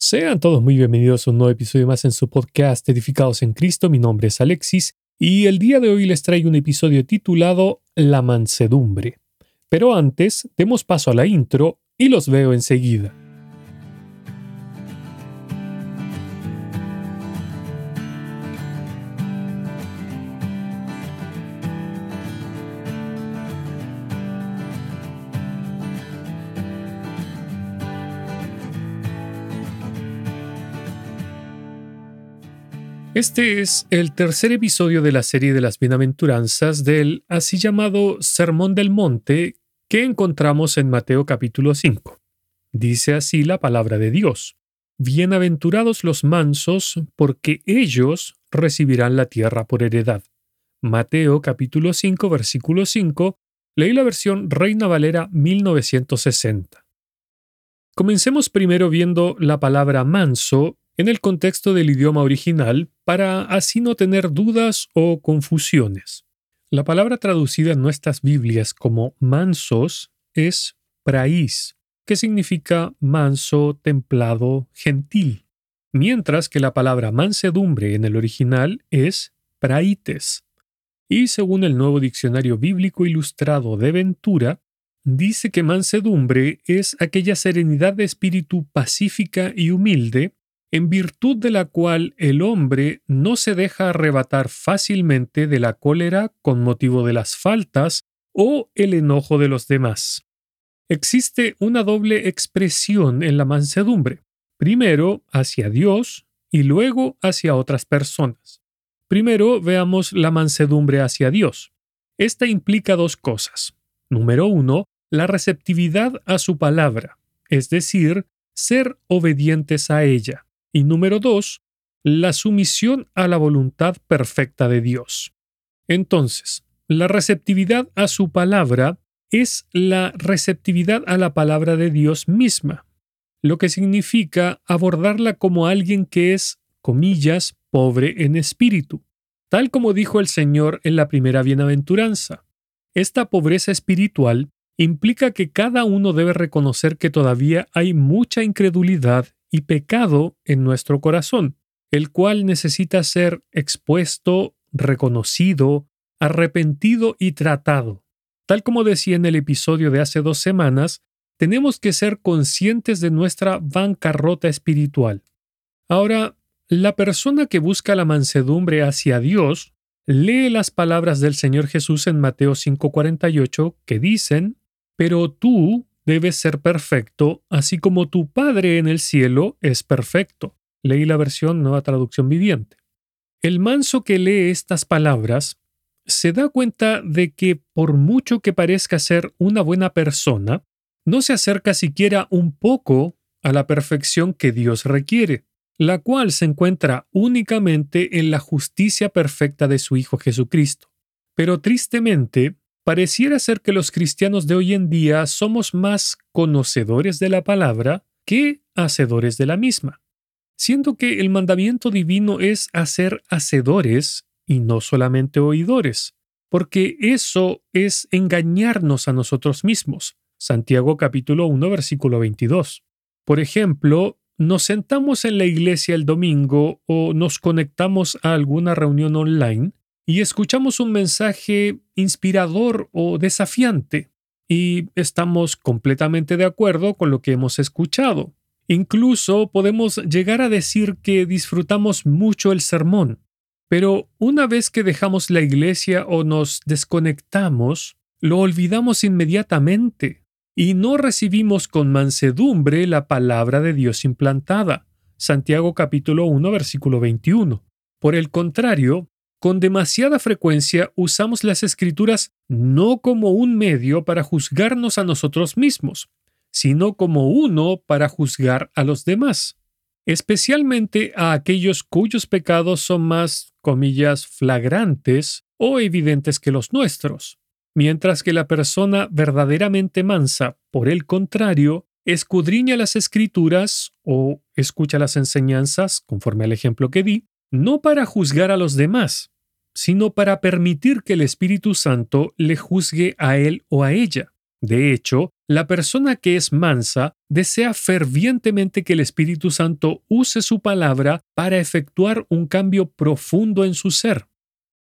Sean todos muy bienvenidos a un nuevo episodio más en su podcast Edificados en Cristo. Mi nombre es Alexis y el día de hoy les traigo un episodio titulado La mansedumbre. Pero antes, demos paso a la intro y los veo enseguida. Este es el tercer episodio de la serie de las bienaventuranzas del así llamado Sermón del Monte que encontramos en Mateo capítulo 5. Dice así la palabra de Dios. Bienaventurados los mansos, porque ellos recibirán la tierra por heredad. Mateo capítulo 5 versículo 5. Leí la versión Reina Valera 1960. Comencemos primero viendo la palabra manso en el contexto del idioma original para así no tener dudas o confusiones. La palabra traducida en nuestras Biblias como mansos es praís, que significa manso, templado, gentil, mientras que la palabra mansedumbre en el original es praites. Y según el nuevo diccionario bíblico ilustrado de Ventura, dice que mansedumbre es aquella serenidad de espíritu pacífica y humilde en virtud de la cual el hombre no se deja arrebatar fácilmente de la cólera con motivo de las faltas o el enojo de los demás. Existe una doble expresión en la mansedumbre, primero hacia Dios y luego hacia otras personas. Primero veamos la mansedumbre hacia Dios. Esta implica dos cosas. Número uno, la receptividad a su palabra, es decir, ser obedientes a ella. Y número dos, la sumisión a la voluntad perfecta de Dios. Entonces, la receptividad a su palabra es la receptividad a la palabra de Dios misma, lo que significa abordarla como alguien que es, comillas, pobre en espíritu, tal como dijo el Señor en la primera bienaventuranza. Esta pobreza espiritual implica que cada uno debe reconocer que todavía hay mucha incredulidad y pecado en nuestro corazón, el cual necesita ser expuesto, reconocido, arrepentido y tratado. Tal como decía en el episodio de hace dos semanas, tenemos que ser conscientes de nuestra bancarrota espiritual. Ahora, la persona que busca la mansedumbre hacia Dios lee las palabras del Señor Jesús en Mateo 5:48 que dicen, Pero tú, debes ser perfecto, así como tu Padre en el cielo es perfecto. Leí la versión Nueva Traducción Viviente. El manso que lee estas palabras se da cuenta de que por mucho que parezca ser una buena persona, no se acerca siquiera un poco a la perfección que Dios requiere, la cual se encuentra únicamente en la justicia perfecta de su Hijo Jesucristo. Pero tristemente, pareciera ser que los cristianos de hoy en día somos más conocedores de la palabra que hacedores de la misma, siendo que el mandamiento divino es hacer hacedores y no solamente oidores, porque eso es engañarnos a nosotros mismos. Santiago capítulo 1 versículo 22. Por ejemplo, nos sentamos en la iglesia el domingo o nos conectamos a alguna reunión online y escuchamos un mensaje inspirador o desafiante y estamos completamente de acuerdo con lo que hemos escuchado. Incluso podemos llegar a decir que disfrutamos mucho el sermón, pero una vez que dejamos la iglesia o nos desconectamos, lo olvidamos inmediatamente y no recibimos con mansedumbre la palabra de Dios implantada. Santiago capítulo 1 versículo 21. Por el contrario, con demasiada frecuencia usamos las escrituras no como un medio para juzgarnos a nosotros mismos, sino como uno para juzgar a los demás, especialmente a aquellos cuyos pecados son más, comillas, flagrantes o evidentes que los nuestros, mientras que la persona verdaderamente mansa, por el contrario, escudriña las escrituras o escucha las enseñanzas, conforme al ejemplo que di, no para juzgar a los demás, sino para permitir que el Espíritu Santo le juzgue a él o a ella. De hecho, la persona que es mansa desea fervientemente que el Espíritu Santo use su palabra para efectuar un cambio profundo en su ser.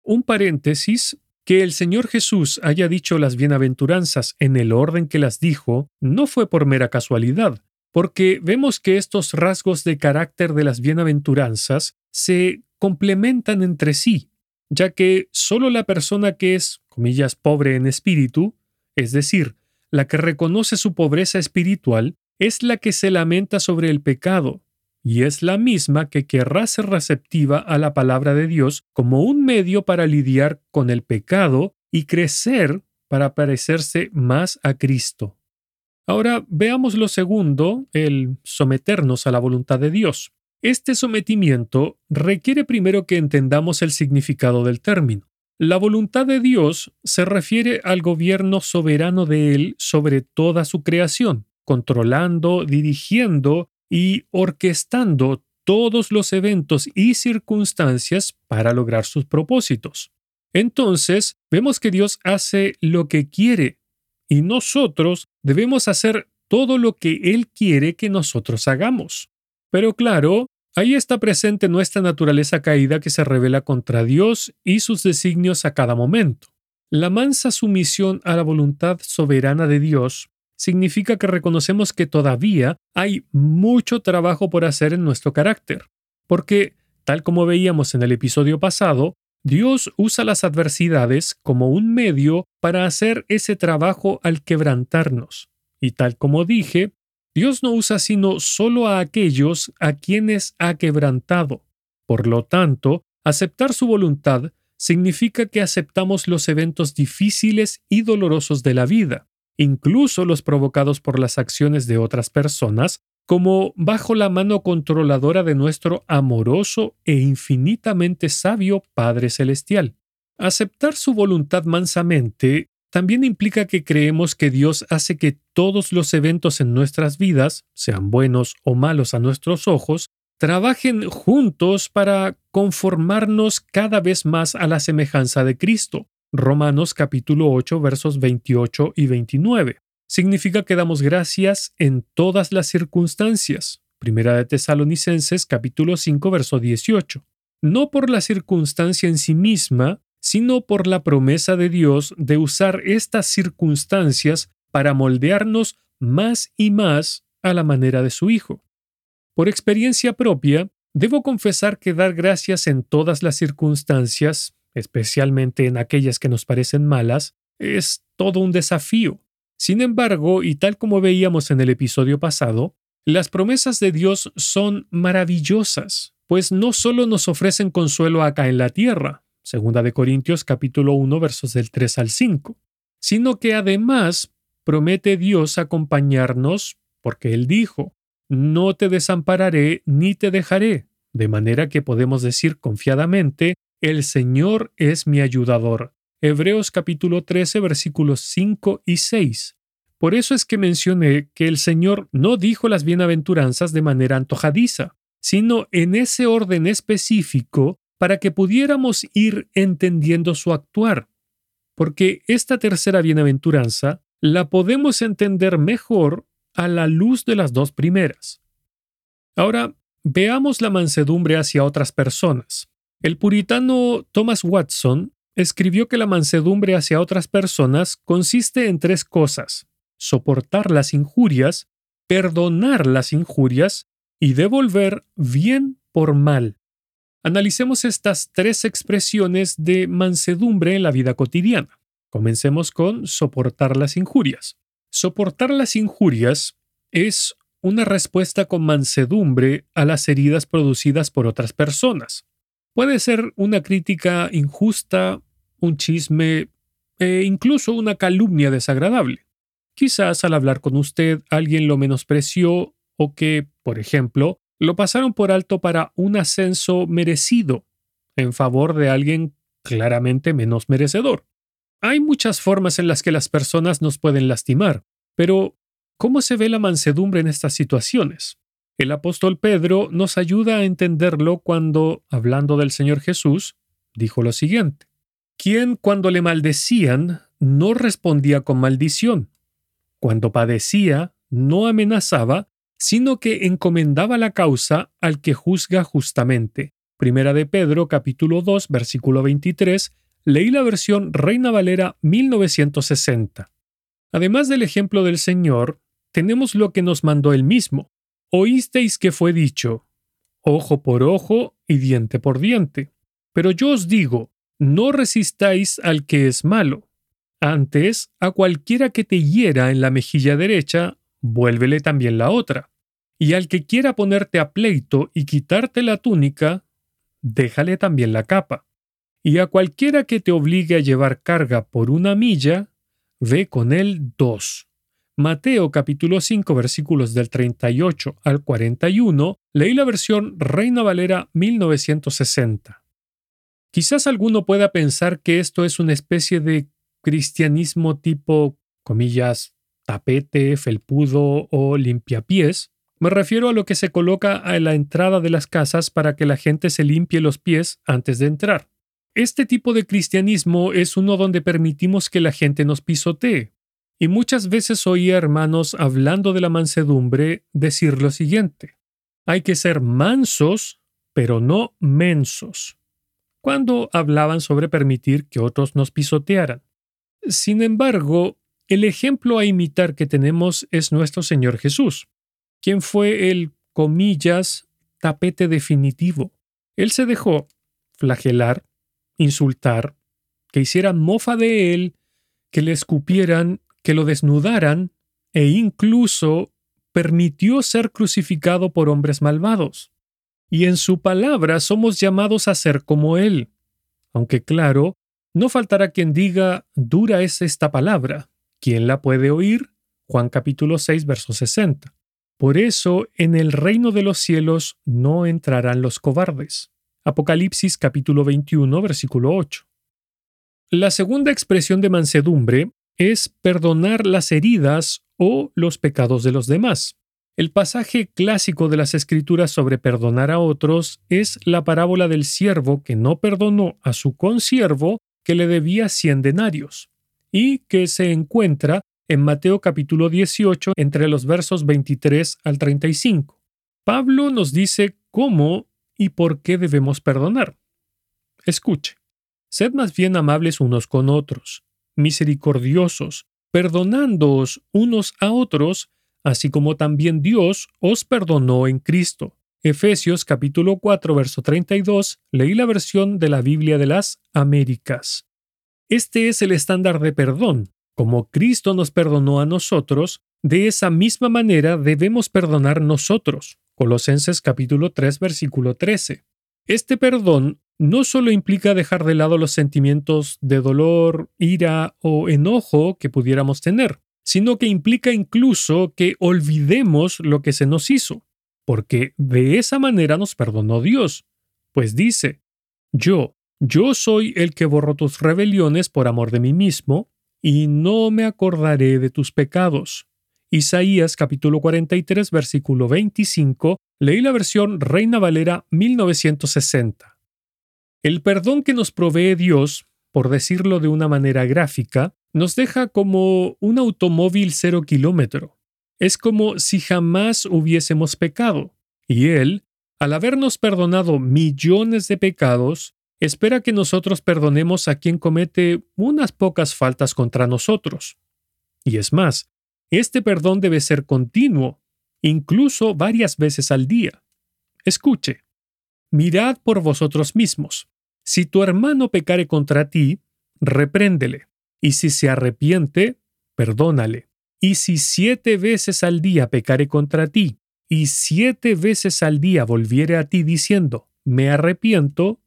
Un paréntesis, que el Señor Jesús haya dicho las bienaventuranzas en el orden que las dijo no fue por mera casualidad, porque vemos que estos rasgos de carácter de las bienaventuranzas se complementan entre sí, ya que solo la persona que es, comillas, pobre en espíritu, es decir, la que reconoce su pobreza espiritual, es la que se lamenta sobre el pecado, y es la misma que querrá ser receptiva a la palabra de Dios como un medio para lidiar con el pecado y crecer para parecerse más a Cristo. Ahora veamos lo segundo, el someternos a la voluntad de Dios. Este sometimiento requiere primero que entendamos el significado del término. La voluntad de Dios se refiere al gobierno soberano de Él sobre toda su creación, controlando, dirigiendo y orquestando todos los eventos y circunstancias para lograr sus propósitos. Entonces, vemos que Dios hace lo que quiere y nosotros debemos hacer todo lo que Él quiere que nosotros hagamos. Pero claro, ahí está presente nuestra naturaleza caída que se revela contra Dios y sus designios a cada momento. La mansa sumisión a la voluntad soberana de Dios significa que reconocemos que todavía hay mucho trabajo por hacer en nuestro carácter, porque, tal como veíamos en el episodio pasado, Dios usa las adversidades como un medio para hacer ese trabajo al quebrantarnos. Y tal como dije, Dios no usa sino solo a aquellos a quienes ha quebrantado. Por lo tanto, aceptar su voluntad significa que aceptamos los eventos difíciles y dolorosos de la vida incluso los provocados por las acciones de otras personas, como bajo la mano controladora de nuestro amoroso e infinitamente sabio Padre Celestial. Aceptar su voluntad mansamente también implica que creemos que Dios hace que todos los eventos en nuestras vidas, sean buenos o malos a nuestros ojos, trabajen juntos para conformarnos cada vez más a la semejanza de Cristo, Romanos capítulo 8 versos 28 y 29. Significa que damos gracias en todas las circunstancias. Primera de Tesalonicenses capítulo 5 verso 18. No por la circunstancia en sí misma, sino por la promesa de Dios de usar estas circunstancias para moldearnos más y más a la manera de su Hijo. Por experiencia propia, debo confesar que dar gracias en todas las circunstancias especialmente en aquellas que nos parecen malas, es todo un desafío. Sin embargo, y tal como veíamos en el episodio pasado, las promesas de Dios son maravillosas, pues no solo nos ofrecen consuelo acá en la tierra, segunda de Corintios capítulo 1 versos del 3 al 5, sino que además promete Dios acompañarnos porque Él dijo, no te desampararé ni te dejaré, de manera que podemos decir confiadamente, el Señor es mi ayudador. Hebreos capítulo 13 versículos 5 y 6. Por eso es que mencioné que el Señor no dijo las bienaventuranzas de manera antojadiza, sino en ese orden específico para que pudiéramos ir entendiendo su actuar. Porque esta tercera bienaventuranza la podemos entender mejor a la luz de las dos primeras. Ahora, veamos la mansedumbre hacia otras personas. El puritano Thomas Watson escribió que la mansedumbre hacia otras personas consiste en tres cosas, soportar las injurias, perdonar las injurias y devolver bien por mal. Analicemos estas tres expresiones de mansedumbre en la vida cotidiana. Comencemos con soportar las injurias. Soportar las injurias es una respuesta con mansedumbre a las heridas producidas por otras personas. Puede ser una crítica injusta, un chisme e incluso una calumnia desagradable. Quizás al hablar con usted alguien lo menospreció o que, por ejemplo, lo pasaron por alto para un ascenso merecido en favor de alguien claramente menos merecedor. Hay muchas formas en las que las personas nos pueden lastimar, pero ¿cómo se ve la mansedumbre en estas situaciones? El apóstol Pedro nos ayuda a entenderlo cuando, hablando del Señor Jesús, dijo lo siguiente, quien cuando le maldecían no respondía con maldición, cuando padecía, no amenazaba, sino que encomendaba la causa al que juzga justamente. Primera de Pedro capítulo 2 versículo 23, leí la versión Reina Valera 1960. Además del ejemplo del Señor, tenemos lo que nos mandó él mismo. Oísteis que fue dicho, ojo por ojo y diente por diente. Pero yo os digo, no resistáis al que es malo. Antes, a cualquiera que te hiera en la mejilla derecha, vuélvele también la otra. Y al que quiera ponerte a pleito y quitarte la túnica, déjale también la capa. Y a cualquiera que te obligue a llevar carga por una milla, ve con él dos. Mateo capítulo 5 versículos del 38 al 41, leí la versión Reina Valera 1960. Quizás alguno pueda pensar que esto es una especie de cristianismo tipo, comillas, tapete, felpudo o limpiapiés. Me refiero a lo que se coloca a la entrada de las casas para que la gente se limpie los pies antes de entrar. Este tipo de cristianismo es uno donde permitimos que la gente nos pisotee. Y muchas veces oí hermanos hablando de la mansedumbre decir lo siguiente. Hay que ser mansos, pero no mensos. Cuando hablaban sobre permitir que otros nos pisotearan. Sin embargo, el ejemplo a imitar que tenemos es nuestro Señor Jesús, quien fue el, comillas, tapete definitivo. Él se dejó flagelar, insultar, que hicieran mofa de él, que le escupieran, que lo desnudaran, e incluso permitió ser crucificado por hombres malvados. Y en su palabra somos llamados a ser como él. Aunque claro, no faltará quien diga, dura es esta palabra. ¿Quién la puede oír? Juan capítulo 6, verso 60. Por eso en el reino de los cielos no entrarán los cobardes. Apocalipsis capítulo 21, versículo 8. La segunda expresión de mansedumbre es perdonar las heridas o los pecados de los demás. El pasaje clásico de las escrituras sobre perdonar a otros es la parábola del siervo que no perdonó a su consiervo que le debía cien denarios, y que se encuentra en Mateo capítulo 18 entre los versos 23 al 35. Pablo nos dice cómo y por qué debemos perdonar. Escuche, sed más bien amables unos con otros, misericordiosos, perdonándoos unos a otros, así como también Dios os perdonó en Cristo. Efesios capítulo 4 verso 32, leí la versión de la Biblia de las Américas. Este es el estándar de perdón. Como Cristo nos perdonó a nosotros, de esa misma manera debemos perdonar nosotros. Colosenses capítulo 3 versículo 13. Este perdón no solo implica dejar de lado los sentimientos de dolor, ira o enojo que pudiéramos tener, sino que implica incluso que olvidemos lo que se nos hizo porque de esa manera nos perdonó Dios. Pues dice, yo, yo soy el que borro tus rebeliones por amor de mí mismo, y no me acordaré de tus pecados. Isaías capítulo 43 versículo 25, leí la versión Reina Valera 1960. El perdón que nos provee Dios, por decirlo de una manera gráfica, nos deja como un automóvil cero kilómetro, es como si jamás hubiésemos pecado. Y Él, al habernos perdonado millones de pecados, espera que nosotros perdonemos a quien comete unas pocas faltas contra nosotros. Y es más, este perdón debe ser continuo, incluso varias veces al día. Escuche, mirad por vosotros mismos. Si tu hermano pecare contra ti, repréndele, y si se arrepiente, perdónale. Y si siete veces al día pecare contra ti, y siete veces al día volviere a ti diciendo, me arrepiento,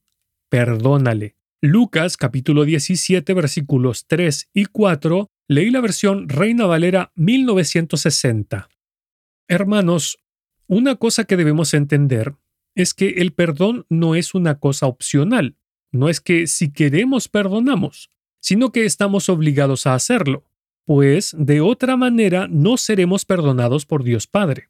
perdónale. Lucas capítulo 17 versículos 3 y 4, leí la versión Reina Valera 1960. Hermanos, una cosa que debemos entender es que el perdón no es una cosa opcional, no es que si queremos perdonamos, sino que estamos obligados a hacerlo pues de otra manera no seremos perdonados por Dios Padre.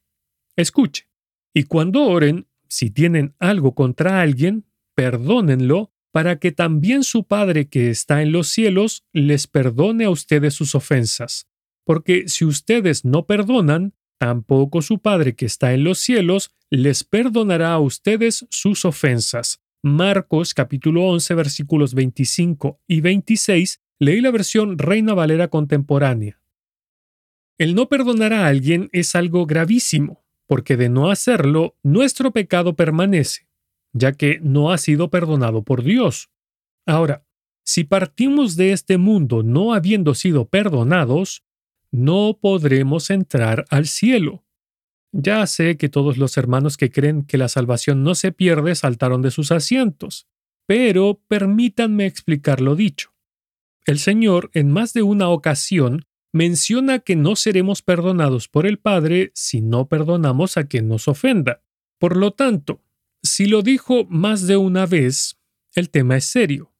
Escuche, y cuando oren, si tienen algo contra alguien, perdónenlo para que también su Padre que está en los cielos les perdone a ustedes sus ofensas. porque si ustedes no perdonan, tampoco su Padre que está en los cielos les perdonará a ustedes sus ofensas. Marcos capítulo 11 versículos 25 y 26, leí la versión Reina Valera contemporánea. El no perdonar a alguien es algo gravísimo, porque de no hacerlo, nuestro pecado permanece, ya que no ha sido perdonado por Dios. Ahora, si partimos de este mundo no habiendo sido perdonados, no podremos entrar al cielo. Ya sé que todos los hermanos que creen que la salvación no se pierde saltaron de sus asientos, pero permítanme explicar lo dicho. El Señor en más de una ocasión menciona que no seremos perdonados por el Padre si no perdonamos a quien nos ofenda. Por lo tanto, si lo dijo más de una vez, el tema es serio.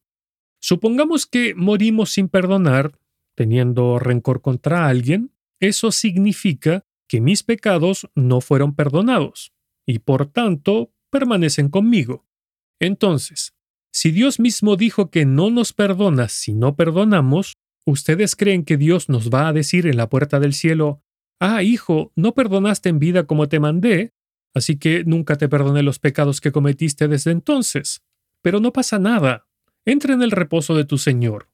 Supongamos que morimos sin perdonar, teniendo rencor contra alguien, eso significa que mis pecados no fueron perdonados y por tanto permanecen conmigo. Entonces, si Dios mismo dijo que no nos perdona si no perdonamos, ¿ustedes creen que Dios nos va a decir en la puerta del cielo, Ah, hijo, no perdonaste en vida como te mandé, así que nunca te perdoné los pecados que cometiste desde entonces? Pero no pasa nada. Entra en el reposo de tu Señor.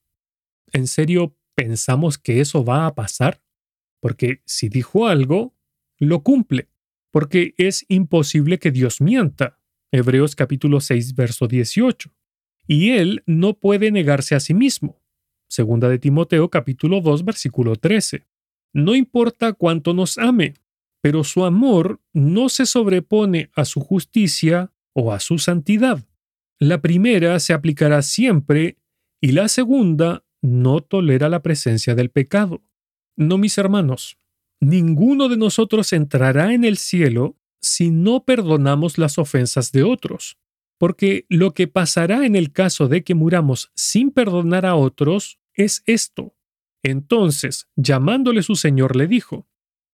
¿En serio pensamos que eso va a pasar? porque si dijo algo, lo cumple, porque es imposible que Dios mienta. Hebreos capítulo 6, verso 18. Y él no puede negarse a sí mismo. Segunda de Timoteo capítulo 2, versículo 13. No importa cuánto nos ame, pero su amor no se sobrepone a su justicia o a su santidad. La primera se aplicará siempre y la segunda no tolera la presencia del pecado. No, mis hermanos, ninguno de nosotros entrará en el cielo si no perdonamos las ofensas de otros, porque lo que pasará en el caso de que muramos sin perdonar a otros es esto. Entonces, llamándole su señor, le dijo,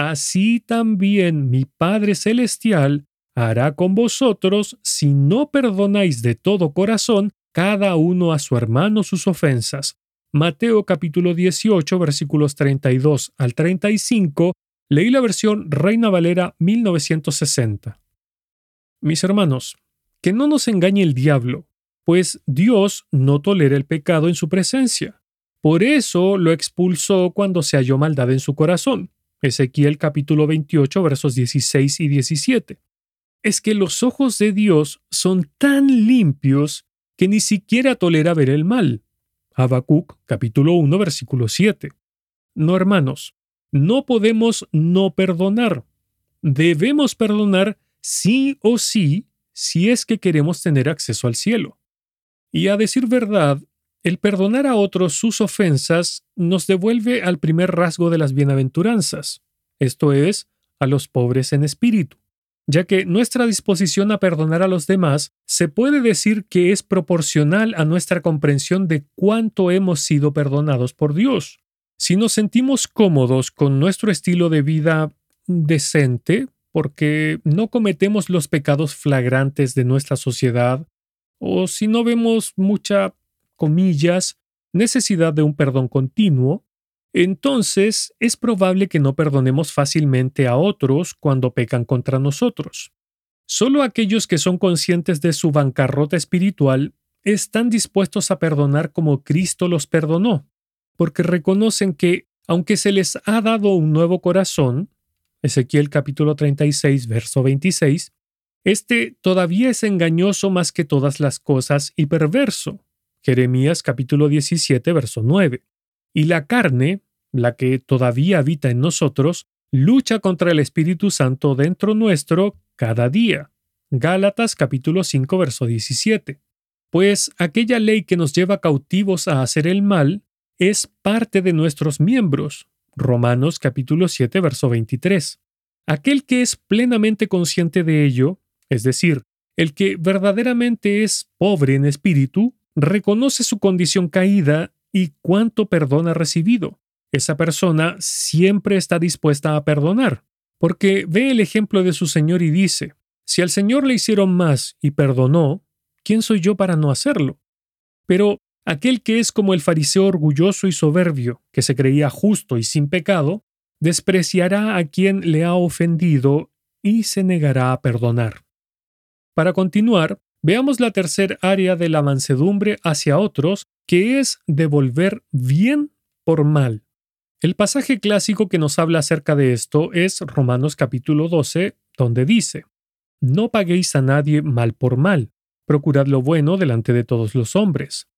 Así también mi Padre Celestial hará con vosotros si no perdonáis de todo corazón cada uno a su hermano sus ofensas. Mateo capítulo 18 versículos 32 al 35, leí la versión Reina Valera 1960. Mis hermanos, que no nos engañe el diablo, pues Dios no tolera el pecado en su presencia. Por eso lo expulsó cuando se halló maldad en su corazón. Ezequiel capítulo 28 versos 16 y 17. Es que los ojos de Dios son tan limpios que ni siquiera tolera ver el mal. Habacuc capítulo 1 versículo 7. No, hermanos, no podemos no perdonar. Debemos perdonar sí o sí si es que queremos tener acceso al cielo. Y a decir verdad, el perdonar a otros sus ofensas nos devuelve al primer rasgo de las bienaventuranzas, esto es, a los pobres en espíritu ya que nuestra disposición a perdonar a los demás se puede decir que es proporcional a nuestra comprensión de cuánto hemos sido perdonados por Dios. Si nos sentimos cómodos con nuestro estilo de vida decente, porque no cometemos los pecados flagrantes de nuestra sociedad, o si no vemos mucha, comillas, necesidad de un perdón continuo, entonces es probable que no perdonemos fácilmente a otros cuando pecan contra nosotros. Solo aquellos que son conscientes de su bancarrota espiritual están dispuestos a perdonar como Cristo los perdonó, porque reconocen que, aunque se les ha dado un nuevo corazón, Ezequiel capítulo 36, verso 26, este todavía es engañoso más que todas las cosas y perverso. Jeremías capítulo 17, verso 9. Y la carne, la que todavía habita en nosotros, lucha contra el Espíritu Santo dentro nuestro cada día. Gálatas capítulo 5 verso 17. Pues aquella ley que nos lleva cautivos a hacer el mal es parte de nuestros miembros, Romanos capítulo 7, verso 23. Aquel que es plenamente consciente de ello, es decir, el que verdaderamente es pobre en espíritu, reconoce su condición caída y cuánto perdón ha recibido. Esa persona siempre está dispuesta a perdonar, porque ve el ejemplo de su Señor y dice, si al Señor le hicieron más y perdonó, ¿quién soy yo para no hacerlo? Pero aquel que es como el fariseo orgulloso y soberbio, que se creía justo y sin pecado, despreciará a quien le ha ofendido y se negará a perdonar. Para continuar, veamos la tercer área de la mansedumbre hacia otros, que es devolver bien por mal. El pasaje clásico que nos habla acerca de esto es Romanos capítulo 12, donde dice, No paguéis a nadie mal por mal, procurad lo bueno delante de todos los hombres.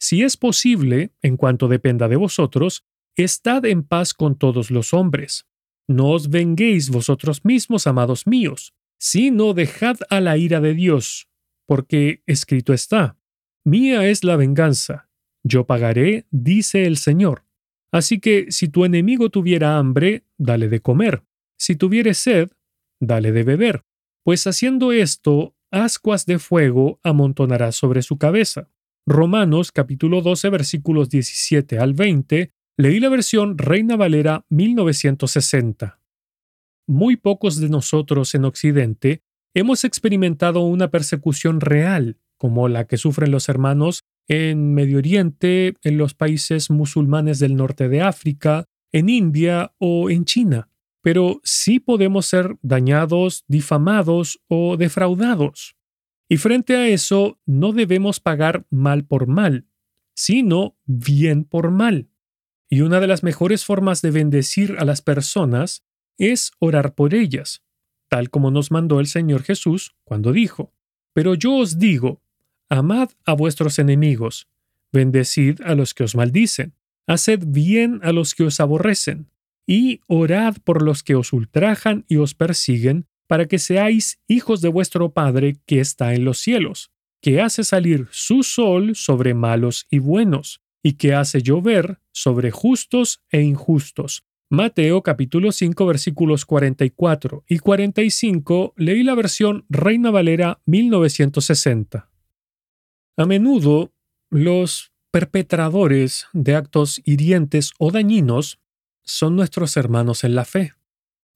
Si es posible, en cuanto dependa de vosotros, estad en paz con todos los hombres. No os venguéis vosotros mismos, amados míos, sino dejad a la ira de Dios, porque escrito está, Mía es la venganza, yo pagaré, dice el Señor. Así que si tu enemigo tuviera hambre, dale de comer, si tuviere sed, dale de beber, pues haciendo esto, ascuas de fuego amontonará sobre su cabeza. Romanos capítulo 12 versículos 17 al 20, leí la versión Reina Valera 1960 muy pocos de nosotros en Occidente hemos experimentado una persecución real, como la que sufren los hermanos en Medio Oriente, en los países musulmanes del norte de África, en India o en China. Pero sí podemos ser dañados, difamados o defraudados. Y frente a eso, no debemos pagar mal por mal, sino bien por mal. Y una de las mejores formas de bendecir a las personas es orar por ellas, tal como nos mandó el Señor Jesús cuando dijo, Pero yo os digo, amad a vuestros enemigos, bendecid a los que os maldicen, haced bien a los que os aborrecen, y orad por los que os ultrajan y os persiguen, para que seáis hijos de vuestro Padre que está en los cielos, que hace salir su sol sobre malos y buenos, y que hace llover sobre justos e injustos. Mateo capítulo 5 versículos 44 y 45 leí la versión Reina Valera 1960. A menudo, los perpetradores de actos hirientes o dañinos son nuestros hermanos en la fe.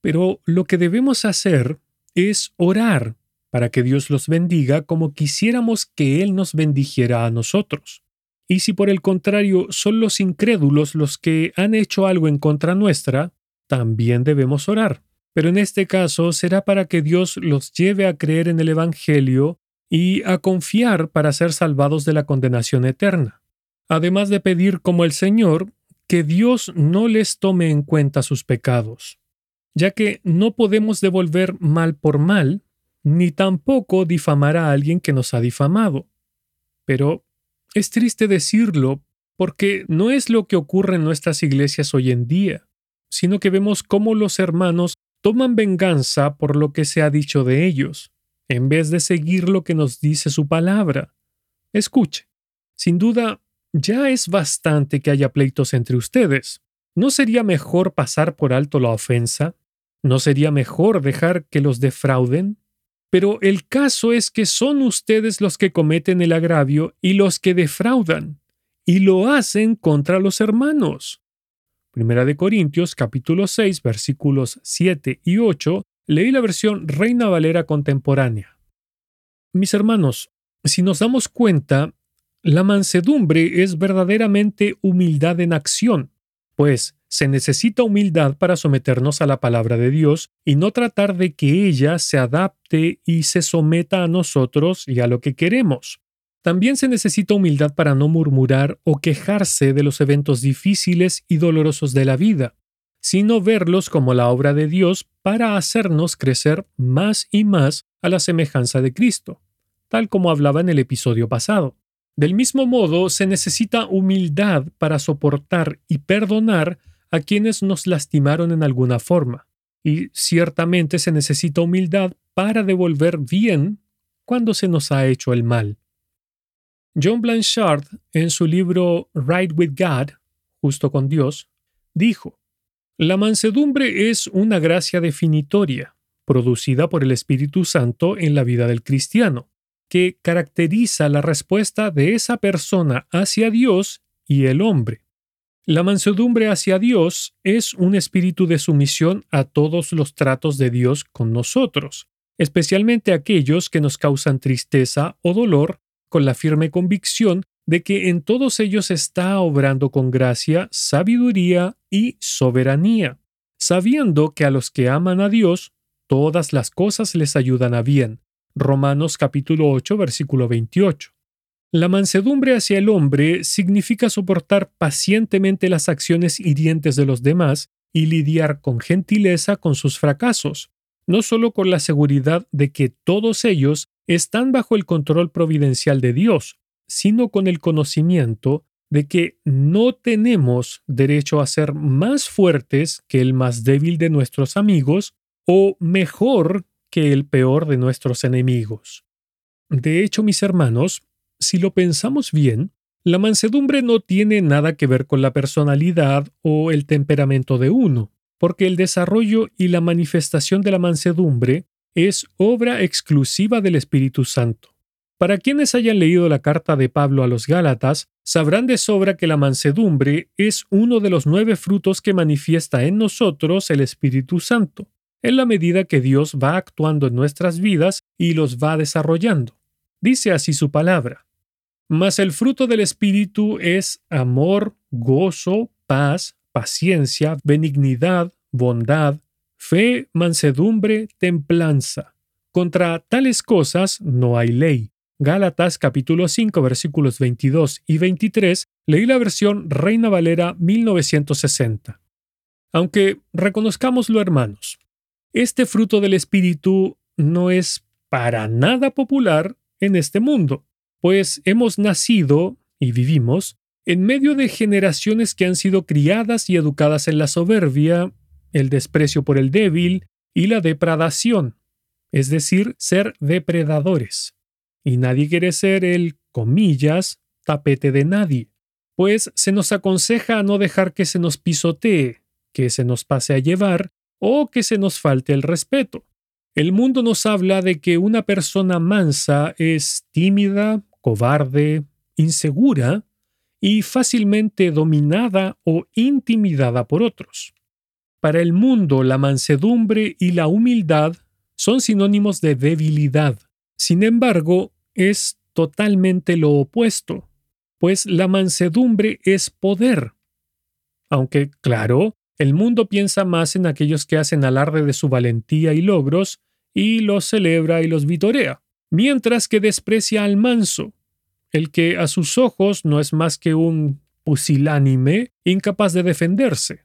Pero lo que debemos hacer es orar para que Dios los bendiga como quisiéramos que Él nos bendijera a nosotros. Y si por el contrario son los incrédulos los que han hecho algo en contra nuestra, también debemos orar. Pero en este caso será para que Dios los lleve a creer en el Evangelio y a confiar para ser salvados de la condenación eterna. Además de pedir como el Señor que Dios no les tome en cuenta sus pecados, ya que no podemos devolver mal por mal, ni tampoco difamar a alguien que nos ha difamado. Pero es triste decirlo, porque no es lo que ocurre en nuestras iglesias hoy en día, sino que vemos cómo los hermanos toman venganza por lo que se ha dicho de ellos, en vez de seguir lo que nos dice su palabra. Escuche, sin duda, ya es bastante que haya pleitos entre ustedes. ¿No sería mejor pasar por alto la ofensa? ¿No sería mejor dejar que los defrauden? Pero el caso es que son ustedes los que cometen el agravio y los que defraudan, y lo hacen contra los hermanos. Primera de Corintios capítulo 6 versículos 7 y 8 leí la versión Reina Valera contemporánea. Mis hermanos, si nos damos cuenta, la mansedumbre es verdaderamente humildad en acción, pues se necesita humildad para someternos a la palabra de Dios y no tratar de que ella se adapte y se someta a nosotros y a lo que queremos. También se necesita humildad para no murmurar o quejarse de los eventos difíciles y dolorosos de la vida, sino verlos como la obra de Dios para hacernos crecer más y más a la semejanza de Cristo, tal como hablaba en el episodio pasado. Del mismo modo, se necesita humildad para soportar y perdonar a quienes nos lastimaron en alguna forma, y ciertamente se necesita humildad para devolver bien cuando se nos ha hecho el mal. John Blanchard, en su libro Right with God, justo con Dios, dijo, La mansedumbre es una gracia definitoria, producida por el Espíritu Santo en la vida del cristiano, que caracteriza la respuesta de esa persona hacia Dios y el hombre. La mansedumbre hacia Dios es un espíritu de sumisión a todos los tratos de Dios con nosotros, especialmente aquellos que nos causan tristeza o dolor, con la firme convicción de que en todos ellos está obrando con gracia, sabiduría y soberanía, sabiendo que a los que aman a Dios, todas las cosas les ayudan a bien. Romanos capítulo 8, versículo 28. La mansedumbre hacia el hombre significa soportar pacientemente las acciones hirientes de los demás y lidiar con gentileza con sus fracasos, no solo con la seguridad de que todos ellos están bajo el control providencial de Dios, sino con el conocimiento de que no tenemos derecho a ser más fuertes que el más débil de nuestros amigos o mejor que el peor de nuestros enemigos. De hecho, mis hermanos, si lo pensamos bien, la mansedumbre no tiene nada que ver con la personalidad o el temperamento de uno, porque el desarrollo y la manifestación de la mansedumbre es obra exclusiva del Espíritu Santo. Para quienes hayan leído la carta de Pablo a los Gálatas, sabrán de sobra que la mansedumbre es uno de los nueve frutos que manifiesta en nosotros el Espíritu Santo, en la medida que Dios va actuando en nuestras vidas y los va desarrollando. Dice así su palabra. Mas el fruto del Espíritu es amor, gozo, paz, paciencia, benignidad, bondad, fe, mansedumbre, templanza. Contra tales cosas no hay ley. Gálatas capítulo 5 versículos 22 y 23, leí la versión Reina Valera 1960. Aunque reconozcámoslo hermanos, este fruto del Espíritu no es para nada popular en este mundo pues hemos nacido y vivimos en medio de generaciones que han sido criadas y educadas en la soberbia, el desprecio por el débil y la depradación, es decir, ser depredadores. Y nadie quiere ser el, comillas, tapete de nadie, pues se nos aconseja no dejar que se nos pisotee, que se nos pase a llevar o que se nos falte el respeto. El mundo nos habla de que una persona mansa es tímida, cobarde, insegura y fácilmente dominada o intimidada por otros. Para el mundo, la mansedumbre y la humildad son sinónimos de debilidad. Sin embargo, es totalmente lo opuesto, pues la mansedumbre es poder. Aunque, claro, el mundo piensa más en aquellos que hacen alarde de su valentía y logros y los celebra y los vitorea mientras que desprecia al manso, el que a sus ojos no es más que un pusilánime incapaz de defenderse.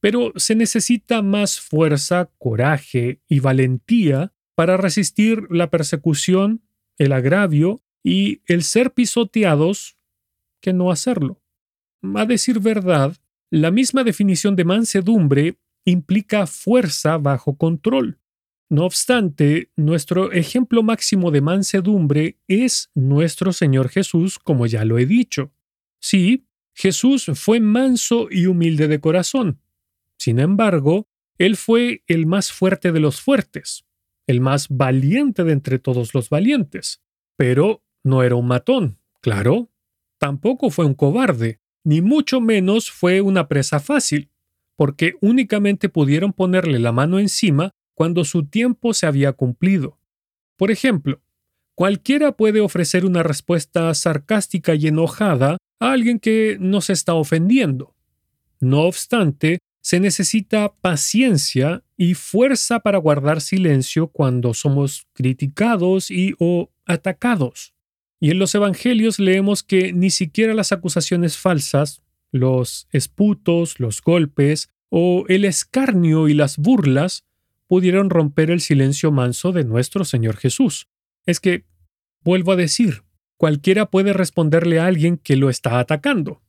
Pero se necesita más fuerza, coraje y valentía para resistir la persecución, el agravio y el ser pisoteados que no hacerlo. A decir verdad, la misma definición de mansedumbre implica fuerza bajo control. No obstante, nuestro ejemplo máximo de mansedumbre es nuestro Señor Jesús, como ya lo he dicho. Sí, Jesús fue manso y humilde de corazón. Sin embargo, Él fue el más fuerte de los fuertes, el más valiente de entre todos los valientes. Pero no era un matón, claro. Tampoco fue un cobarde, ni mucho menos fue una presa fácil, porque únicamente pudieron ponerle la mano encima cuando su tiempo se había cumplido. Por ejemplo, cualquiera puede ofrecer una respuesta sarcástica y enojada a alguien que nos está ofendiendo. No obstante, se necesita paciencia y fuerza para guardar silencio cuando somos criticados y o atacados. Y en los Evangelios leemos que ni siquiera las acusaciones falsas, los esputos, los golpes o el escarnio y las burlas pudieron romper el silencio manso de nuestro Señor Jesús. Es que, vuelvo a decir, cualquiera puede responderle a alguien que lo está atacando.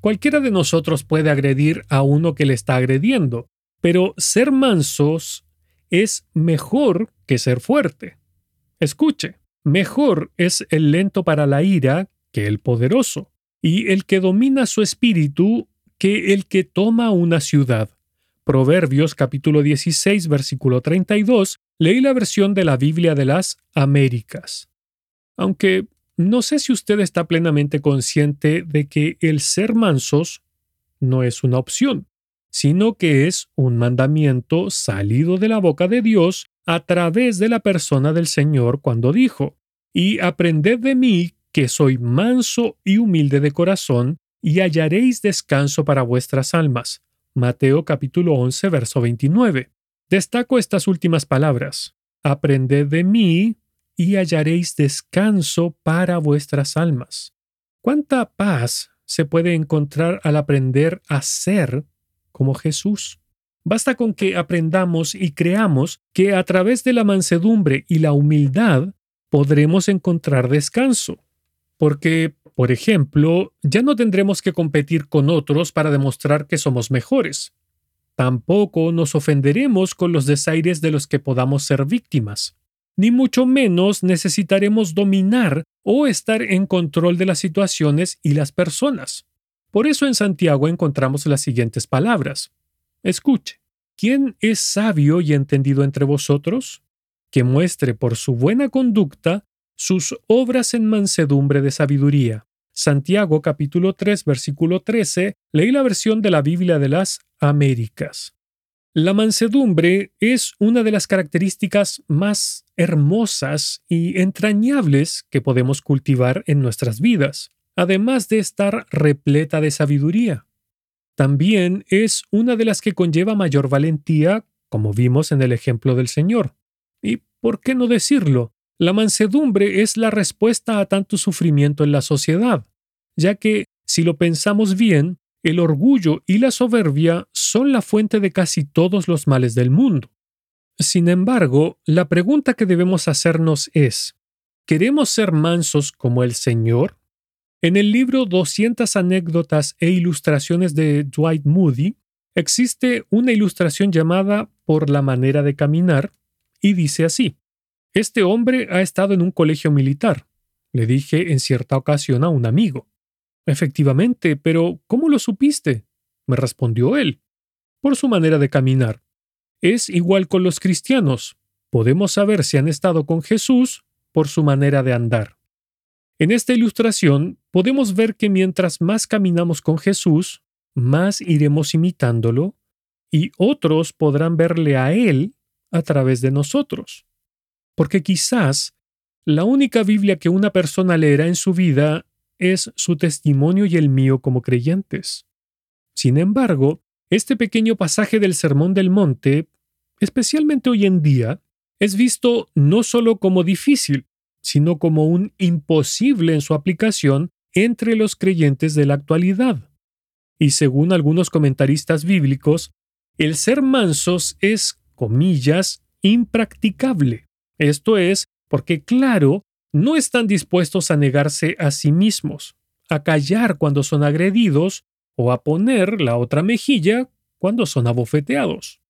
Cualquiera de nosotros puede agredir a uno que le está agrediendo, pero ser mansos es mejor que ser fuerte. Escuche, mejor es el lento para la ira que el poderoso, y el que domina su espíritu que el que toma una ciudad Proverbios capítulo 16 versículo 32, leí la versión de la Biblia de las Américas. Aunque no sé si usted está plenamente consciente de que el ser mansos no es una opción, sino que es un mandamiento salido de la boca de Dios a través de la persona del Señor cuando dijo, y aprended de mí que soy manso y humilde de corazón, y hallaréis descanso para vuestras almas. Mateo capítulo 11, verso 29. Destaco estas últimas palabras. Aprended de mí y hallaréis descanso para vuestras almas. ¿Cuánta paz se puede encontrar al aprender a ser como Jesús? Basta con que aprendamos y creamos que a través de la mansedumbre y la humildad podremos encontrar descanso. Porque, por ejemplo, ya no tendremos que competir con otros para demostrar que somos mejores. Tampoco nos ofenderemos con los desaires de los que podamos ser víctimas. Ni mucho menos necesitaremos dominar o estar en control de las situaciones y las personas. Por eso en Santiago encontramos las siguientes palabras. Escuche, ¿quién es sabio y entendido entre vosotros? Que muestre por su buena conducta sus obras en mansedumbre de sabiduría. Santiago capítulo 3 versículo 13, leí la versión de la Biblia de las Américas. La mansedumbre es una de las características más hermosas y entrañables que podemos cultivar en nuestras vidas, además de estar repleta de sabiduría. También es una de las que conlleva mayor valentía, como vimos en el ejemplo del Señor. ¿Y por qué no decirlo? La mansedumbre es la respuesta a tanto sufrimiento en la sociedad, ya que, si lo pensamos bien, el orgullo y la soberbia son la fuente de casi todos los males del mundo. Sin embargo, la pregunta que debemos hacernos es, ¿queremos ser mansos como el Señor? En el libro 200 anécdotas e ilustraciones de Dwight Moody, existe una ilustración llamada Por la manera de caminar, y dice así, este hombre ha estado en un colegio militar, le dije en cierta ocasión a un amigo. Efectivamente, pero ¿cómo lo supiste? me respondió él. Por su manera de caminar. Es igual con los cristianos. Podemos saber si han estado con Jesús por su manera de andar. En esta ilustración podemos ver que mientras más caminamos con Jesús, más iremos imitándolo y otros podrán verle a Él a través de nosotros porque quizás la única Biblia que una persona leerá en su vida es su testimonio y el mío como creyentes. Sin embargo, este pequeño pasaje del Sermón del Monte, especialmente hoy en día, es visto no solo como difícil, sino como un imposible en su aplicación entre los creyentes de la actualidad. Y según algunos comentaristas bíblicos, el ser mansos es, comillas, impracticable. Esto es porque, claro, no están dispuestos a negarse a sí mismos, a callar cuando son agredidos o a poner la otra mejilla cuando son abofeteados.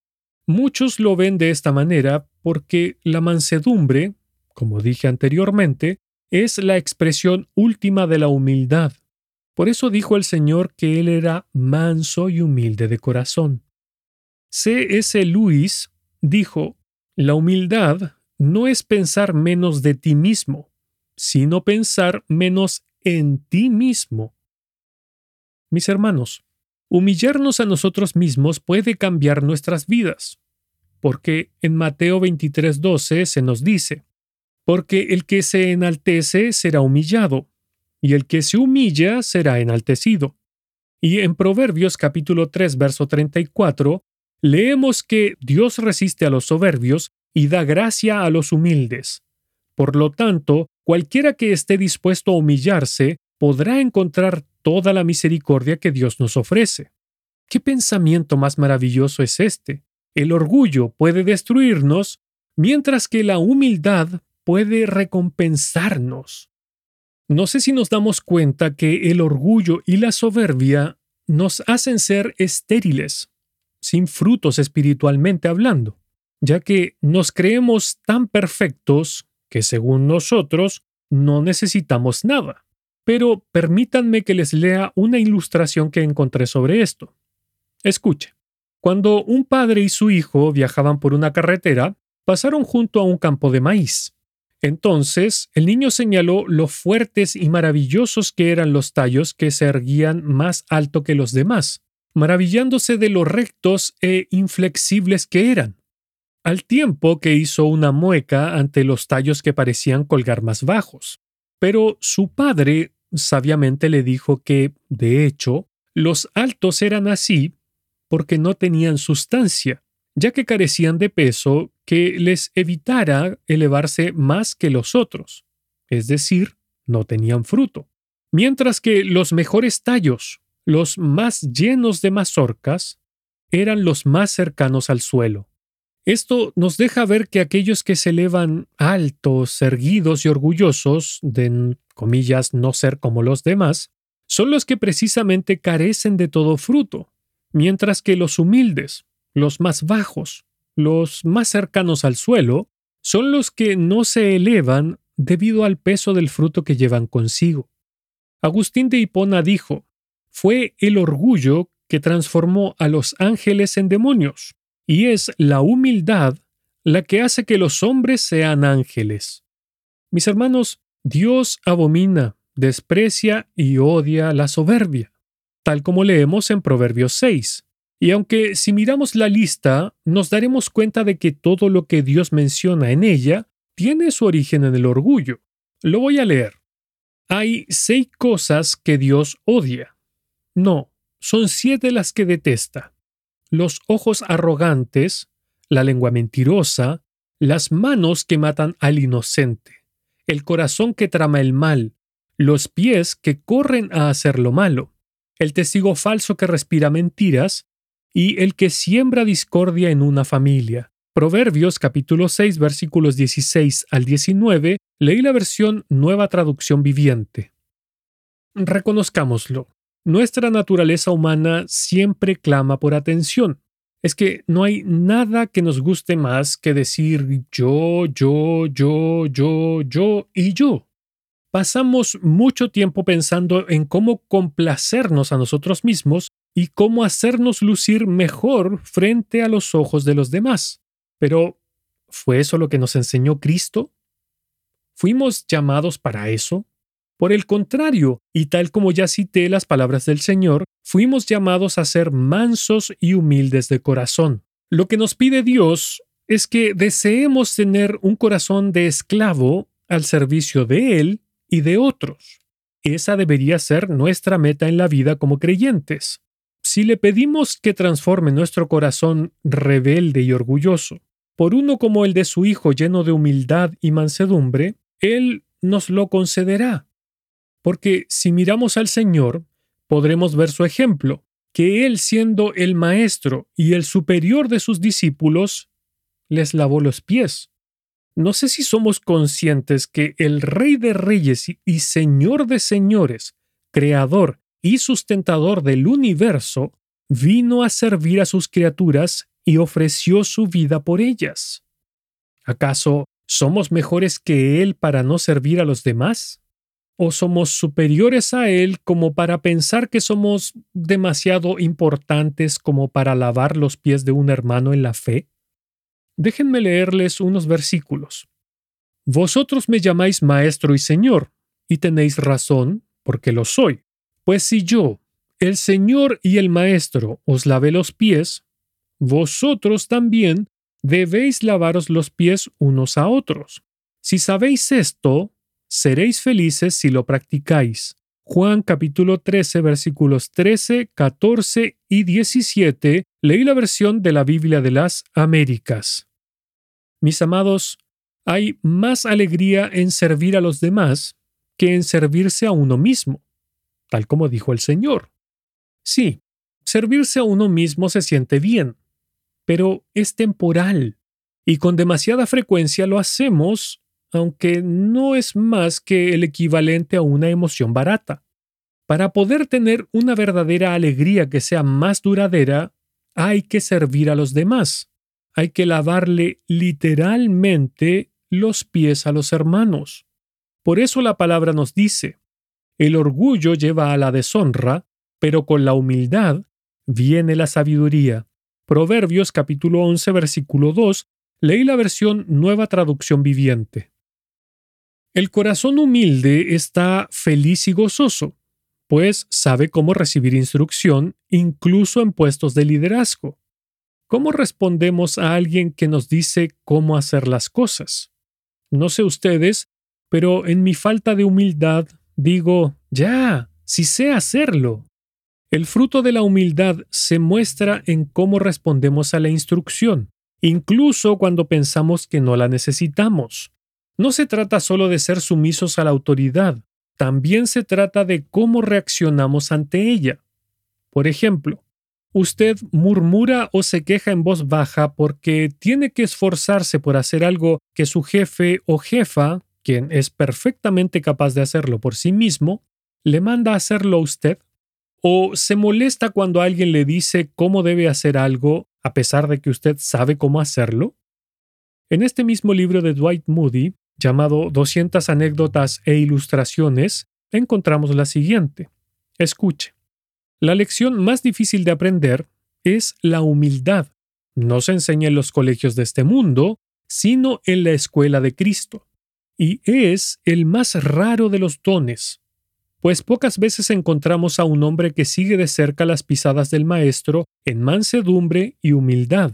Muchos lo ven de esta manera porque la mansedumbre, como dije anteriormente, es la expresión última de la humildad. Por eso dijo el Señor que Él era manso y humilde de corazón. C. S. Lewis dijo, la humildad no es pensar menos de ti mismo, sino pensar menos en ti mismo. Mis hermanos, humillarnos a nosotros mismos puede cambiar nuestras vidas, porque en Mateo 23:12 se nos dice, porque el que se enaltece será humillado, y el que se humilla será enaltecido. Y en Proverbios capítulo 3, verso 34, leemos que Dios resiste a los soberbios, y da gracia a los humildes. Por lo tanto, cualquiera que esté dispuesto a humillarse podrá encontrar toda la misericordia que Dios nos ofrece. ¿Qué pensamiento más maravilloso es este? El orgullo puede destruirnos, mientras que la humildad puede recompensarnos. No sé si nos damos cuenta que el orgullo y la soberbia nos hacen ser estériles, sin frutos espiritualmente hablando ya que nos creemos tan perfectos que según nosotros no necesitamos nada. Pero permítanme que les lea una ilustración que encontré sobre esto. Escuche. Cuando un padre y su hijo viajaban por una carretera, pasaron junto a un campo de maíz. Entonces el niño señaló lo fuertes y maravillosos que eran los tallos que se erguían más alto que los demás, maravillándose de lo rectos e inflexibles que eran, al tiempo que hizo una mueca ante los tallos que parecían colgar más bajos. Pero su padre sabiamente le dijo que, de hecho, los altos eran así porque no tenían sustancia, ya que carecían de peso que les evitara elevarse más que los otros, es decir, no tenían fruto. Mientras que los mejores tallos, los más llenos de mazorcas, eran los más cercanos al suelo. Esto nos deja ver que aquellos que se elevan altos, erguidos y orgullosos, de, comillas, no ser como los demás, son los que precisamente carecen de todo fruto, mientras que los humildes, los más bajos, los más cercanos al suelo, son los que no se elevan debido al peso del fruto que llevan consigo. Agustín de Hipona dijo, fue el orgullo que transformó a los ángeles en demonios, y es la humildad la que hace que los hombres sean ángeles. Mis hermanos, Dios abomina, desprecia y odia la soberbia, tal como leemos en Proverbios 6. Y aunque si miramos la lista, nos daremos cuenta de que todo lo que Dios menciona en ella tiene su origen en el orgullo. Lo voy a leer. Hay seis cosas que Dios odia. No, son siete las que detesta. Los ojos arrogantes, la lengua mentirosa, las manos que matan al inocente, el corazón que trama el mal, los pies que corren a hacer lo malo, el testigo falso que respira mentiras, y el que siembra discordia en una familia. Proverbios capítulo 6 versículos 16 al 19, leí la versión Nueva Traducción Viviente. Reconozcámoslo, nuestra naturaleza humana siempre clama por atención. Es que no hay nada que nos guste más que decir yo, yo, yo, yo, yo y yo. Pasamos mucho tiempo pensando en cómo complacernos a nosotros mismos y cómo hacernos lucir mejor frente a los ojos de los demás. Pero, ¿fue eso lo que nos enseñó Cristo? ¿Fuimos llamados para eso? Por el contrario, y tal como ya cité las palabras del Señor, fuimos llamados a ser mansos y humildes de corazón. Lo que nos pide Dios es que deseemos tener un corazón de esclavo al servicio de Él y de otros. Esa debería ser nuestra meta en la vida como creyentes. Si le pedimos que transforme nuestro corazón rebelde y orgulloso por uno como el de su Hijo lleno de humildad y mansedumbre, Él nos lo concederá. Porque si miramos al Señor, podremos ver su ejemplo, que Él siendo el Maestro y el superior de sus discípulos, les lavó los pies. No sé si somos conscientes que el Rey de Reyes y Señor de Señores, Creador y sustentador del universo, vino a servir a sus criaturas y ofreció su vida por ellas. ¿Acaso somos mejores que Él para no servir a los demás? ¿O somos superiores a Él como para pensar que somos demasiado importantes como para lavar los pies de un hermano en la fe? Déjenme leerles unos versículos. Vosotros me llamáis Maestro y Señor, y tenéis razón, porque lo soy. Pues si yo, el Señor y el Maestro, os lavé los pies, vosotros también debéis lavaros los pies unos a otros. Si sabéis esto, seréis felices si lo practicáis. Juan capítulo 13 versículos 13, 14 y 17, leí la versión de la Biblia de las Américas. Mis amados, hay más alegría en servir a los demás que en servirse a uno mismo tal como dijo el Señor. Sí, servirse a uno mismo se siente bien, pero es temporal, y con demasiada frecuencia lo hacemos, aunque no es más que el equivalente a una emoción barata. Para poder tener una verdadera alegría que sea más duradera, hay que servir a los demás. Hay que lavarle literalmente los pies a los hermanos. Por eso la palabra nos dice, el orgullo lleva a la deshonra, pero con la humildad viene la sabiduría. Proverbios capítulo 11 versículo 2, leí la versión Nueva Traducción Viviente. El corazón humilde está feliz y gozoso, pues sabe cómo recibir instrucción incluso en puestos de liderazgo. ¿Cómo respondemos a alguien que nos dice cómo hacer las cosas? No sé ustedes, pero en mi falta de humildad digo, ya, si sé hacerlo. El fruto de la humildad se muestra en cómo respondemos a la instrucción, incluso cuando pensamos que no la necesitamos. No se trata solo de ser sumisos a la autoridad, también se trata de cómo reaccionamos ante ella. Por ejemplo, usted murmura o se queja en voz baja porque tiene que esforzarse por hacer algo que su jefe o jefa, quien es perfectamente capaz de hacerlo por sí mismo, le manda a hacerlo a usted, o se molesta cuando alguien le dice cómo debe hacer algo a pesar de que usted sabe cómo hacerlo. En este mismo libro de Dwight Moody, llamado 200 anécdotas e ilustraciones, encontramos la siguiente. Escuche. La lección más difícil de aprender es la humildad. No se enseña en los colegios de este mundo, sino en la escuela de Cristo. Y es el más raro de los dones, pues pocas veces encontramos a un hombre que sigue de cerca las pisadas del Maestro en mansedumbre y humildad.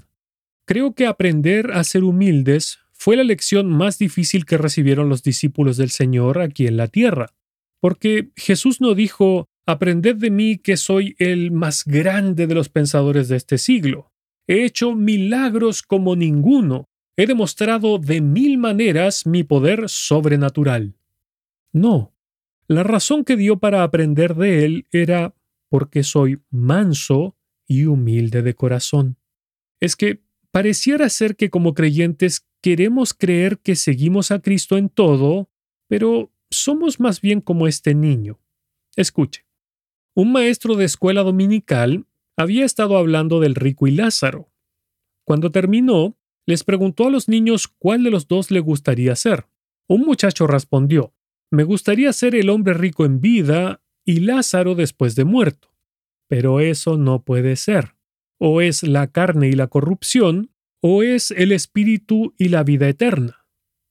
Creo que aprender a ser humildes fue la lección más difícil que recibieron los discípulos del Señor aquí en la tierra, porque Jesús no dijo, Aprended de mí que soy el más grande de los pensadores de este siglo. He hecho milagros como ninguno. He demostrado de mil maneras mi poder sobrenatural. No. La razón que dio para aprender de él era porque soy manso y humilde de corazón. Es que pareciera ser que como creyentes queremos creer que seguimos a Cristo en todo, pero somos más bien como este niño. Escuche. Un maestro de escuela dominical había estado hablando del rico y Lázaro. Cuando terminó, les preguntó a los niños cuál de los dos le gustaría ser. Un muchacho respondió, me gustaría ser el hombre rico en vida y Lázaro después de muerto. Pero eso no puede ser. O es la carne y la corrupción, o es el espíritu y la vida eterna.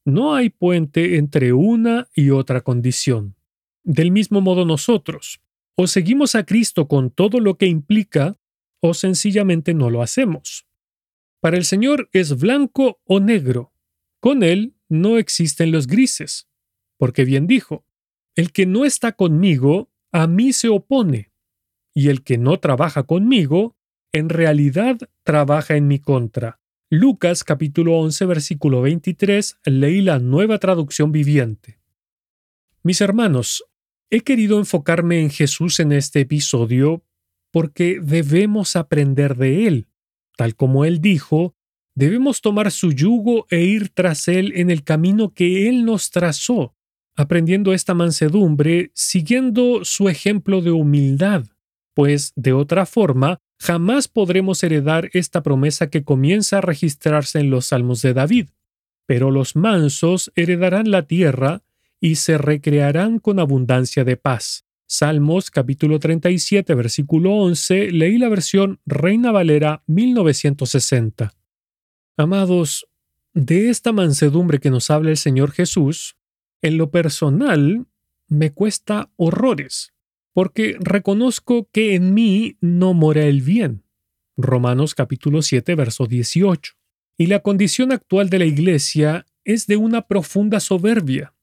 No hay puente entre una y otra condición. Del mismo modo nosotros, o seguimos a Cristo con todo lo que implica, o sencillamente no lo hacemos. Para el Señor es blanco o negro. Con Él no existen los grises. Porque bien dijo, el que no está conmigo, a mí se opone, y el que no trabaja conmigo, en realidad trabaja en mi contra. Lucas capítulo 11 versículo 23 leí la nueva traducción viviente. Mis hermanos, He querido enfocarme en Jesús en este episodio porque debemos aprender de Él. Tal como Él dijo, debemos tomar su yugo e ir tras Él en el camino que Él nos trazó, aprendiendo esta mansedumbre, siguiendo su ejemplo de humildad, pues de otra forma jamás podremos heredar esta promesa que comienza a registrarse en los salmos de David. Pero los mansos heredarán la tierra y se recrearán con abundancia de paz. Salmos capítulo 37 versículo 11 leí la versión Reina Valera 1960. Amados, de esta mansedumbre que nos habla el Señor Jesús, en lo personal me cuesta horrores, porque reconozco que en mí no mora el bien. Romanos capítulo 7 verso 18. Y la condición actual de la Iglesia es de una profunda soberbia,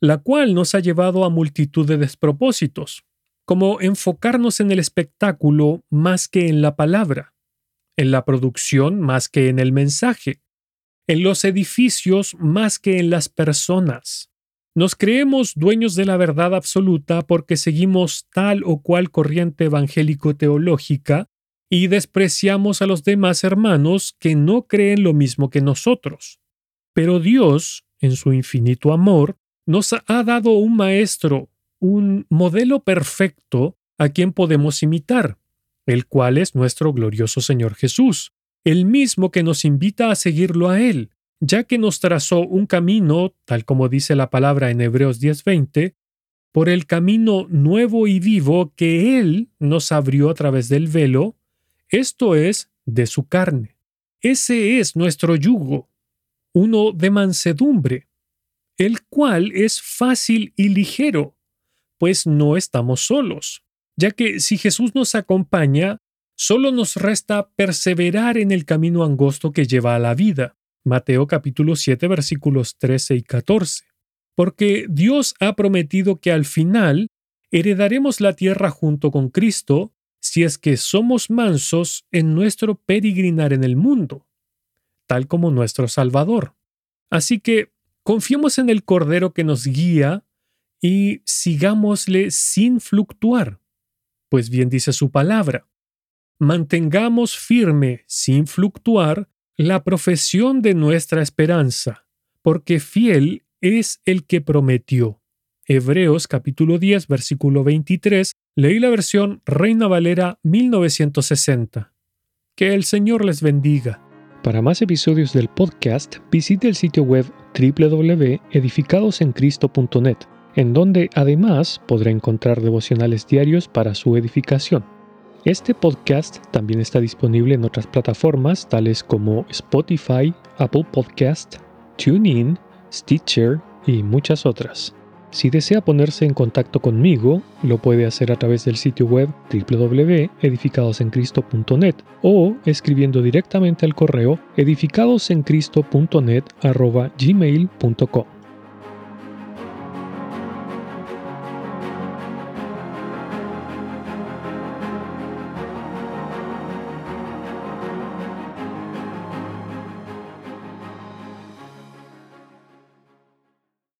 la cual nos ha llevado a multitud de despropósitos, como enfocarnos en el espectáculo más que en la palabra, en la producción más que en el mensaje, en los edificios más que en las personas. Nos creemos dueños de la verdad absoluta porque seguimos tal o cual corriente evangélico-teológica y despreciamos a los demás hermanos que no creen lo mismo que nosotros. Pero Dios, en su infinito amor, nos ha dado un maestro, un modelo perfecto a quien podemos imitar, el cual es nuestro glorioso Señor Jesús, el mismo que nos invita a seguirlo a Él, ya que nos trazó un camino, tal como dice la palabra en Hebreos 10:20, por el camino nuevo y vivo que Él nos abrió a través del velo, esto es, de su carne. Ese es nuestro yugo, uno de mansedumbre, el cual es fácil y ligero, pues no estamos solos, ya que si Jesús nos acompaña, solo nos resta perseverar en el camino angosto que lleva a la vida. Mateo capítulo 7 versículos 13 y 14. Porque Dios ha prometido que al final heredaremos la tierra junto con Cristo si es que somos mansos en nuestro peregrinar en el mundo, tal como nuestro Salvador. Así que confiemos en el Cordero que nos guía y sigámosle sin fluctuar, pues bien dice su palabra. Mantengamos firme, sin fluctuar, la profesión de nuestra esperanza, porque fiel es el que prometió. Hebreos capítulo 10 versículo 23, leí la versión Reina Valera 1960. Que el Señor les bendiga. Para más episodios del podcast, visite el sitio web www.edificadosencristo.net, en donde además podrá encontrar devocionales diarios para su edificación. Este podcast también está disponible en otras plataformas tales como Spotify, Apple Podcast, TuneIn, Stitcher y muchas otras. Si desea ponerse en contacto conmigo, lo puede hacer a través del sitio web www.edificadosencristo.net o escribiendo directamente al correo edificadosencristo.net@gmail.com.